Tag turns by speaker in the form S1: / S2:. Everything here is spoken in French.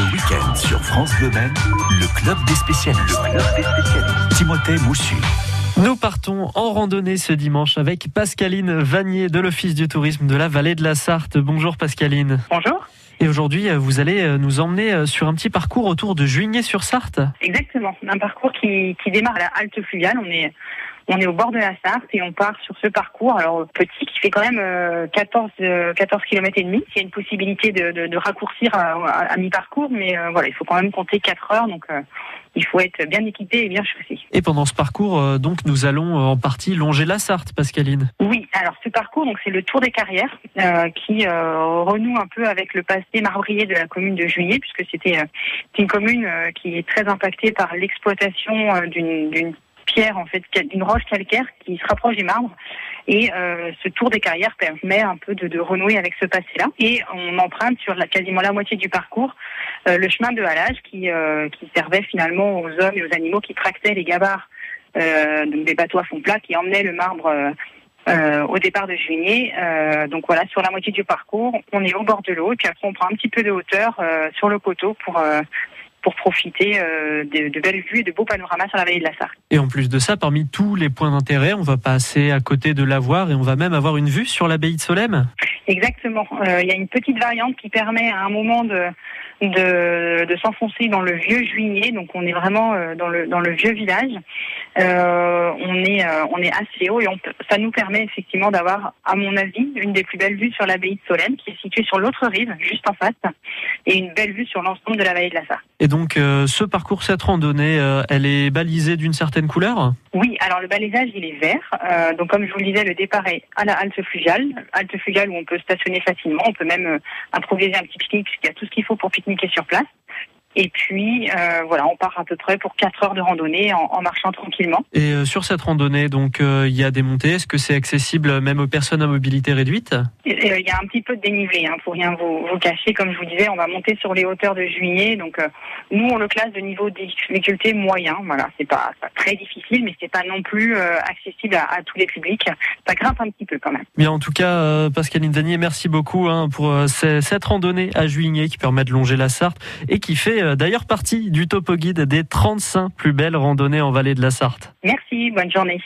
S1: Le week-end sur France Bleu Maine, le club des spécialistes. Le club des spécialistes. Timothée Moussu.
S2: Nous partons en randonnée ce dimanche avec Pascaline Vanier de l'Office du tourisme de la vallée de la Sarthe. Bonjour Pascaline.
S3: Bonjour.
S2: Et aujourd'hui, vous allez nous emmener sur un petit parcours autour de Juigné-sur-Sarthe.
S3: Exactement, un parcours qui, qui démarre à la halte fluviale. On est on est au bord de la Sarthe et on part sur ce parcours, alors petit, qui fait quand même 14, 14 km et demi. Il y a une possibilité de, de, de raccourcir à, à, mi-parcours, mais euh, voilà, il faut quand même compter 4 heures, donc euh, il faut être bien équipé et bien chaussé.
S2: Et pendant ce parcours, euh, donc, nous allons en partie longer la Sarthe, Pascaline.
S3: Oui, alors ce parcours, donc c'est le Tour des Carrières, qui renoue un peu avec le passé marbrier de la commune de Juillet, puisque c'était une commune qui est très impactée par l'exploitation d'une pierre en fait, d'une roche calcaire qui se rapproche des marbres. Et euh, ce tour des carrières permet un peu de, renouer avec ce passé-là. Et on emprunte sur quasiment la moitié du parcours euh, le chemin de halage qui, euh, qui servait finalement aux hommes et aux animaux qui tractaient les gabarres donc des bateaux à fond plat qui emmenaient le marbre. Au départ de juillet. Euh, donc voilà, sur la moitié du parcours, on est au bord de l'eau, et puis après on prend un petit peu de hauteur sur le coteau pour pour profiter euh, de, de, belles vues et de beaux panoramas sur la vallée de la Sarthe.
S2: Et en plus de ça, parmi tous les points d'intérêt, on va passer à côté de l'avoir et on va même avoir une vue sur l'abbaye de Solesmes.
S3: Exactement. Euh, il y a une petite variante qui permet à un moment de de, de s'enfoncer dans le vieux Juigné. Donc on est vraiment euh, dans le dans le vieux village. Euh, on est euh, on est assez haut et on, ça nous permet effectivement d'avoir, à mon avis, une des plus belles vues sur l'abbaye de Solesmes, qui est située sur l'autre rive, juste en face, et une belle vue sur l'ensemble de la vallée de la Sarthe.
S2: Et donc ce parcours, cette randonnée, elle est balisée d'une certaine couleur?
S3: Oui. Alors le balisage, il est vert. donc comme je vous le disais, le départ est à la halte fluviale, halte fluviale où on peut stationner facilement. On peut même improviser un petit pique-nique, puisqu'il y a tout ce qu'il faut pour pique-niquer sur place. Et puis euh, voilà, on part à peu près pour 4 heures de randonnée en, en marchant tranquillement.
S2: Et euh, sur cette randonnée, donc euh, il y a des montées. Est-ce que c'est accessible même aux personnes à mobilité réduite?
S3: Il y a un petit peu de dénivelé, hein, pour rien vous, vous, cacher. Comme je vous disais, on va monter sur les hauteurs de juillet. Donc nous, on le classe de niveau de difficulté moyen. Voilà, c'est pas, pas, très difficile, mais c'est pas non plus accessible à, à, tous les publics. Ça grimpe un petit peu quand même.
S2: Bien, en tout cas, Pascaline Danier, merci beaucoup hein, pour cette randonnée à juillet qui permet de longer la Sarthe et qui fait d'ailleurs partie du topo guide des 35 plus belles randonnées en vallée de la Sarthe.
S3: Merci, bonne journée.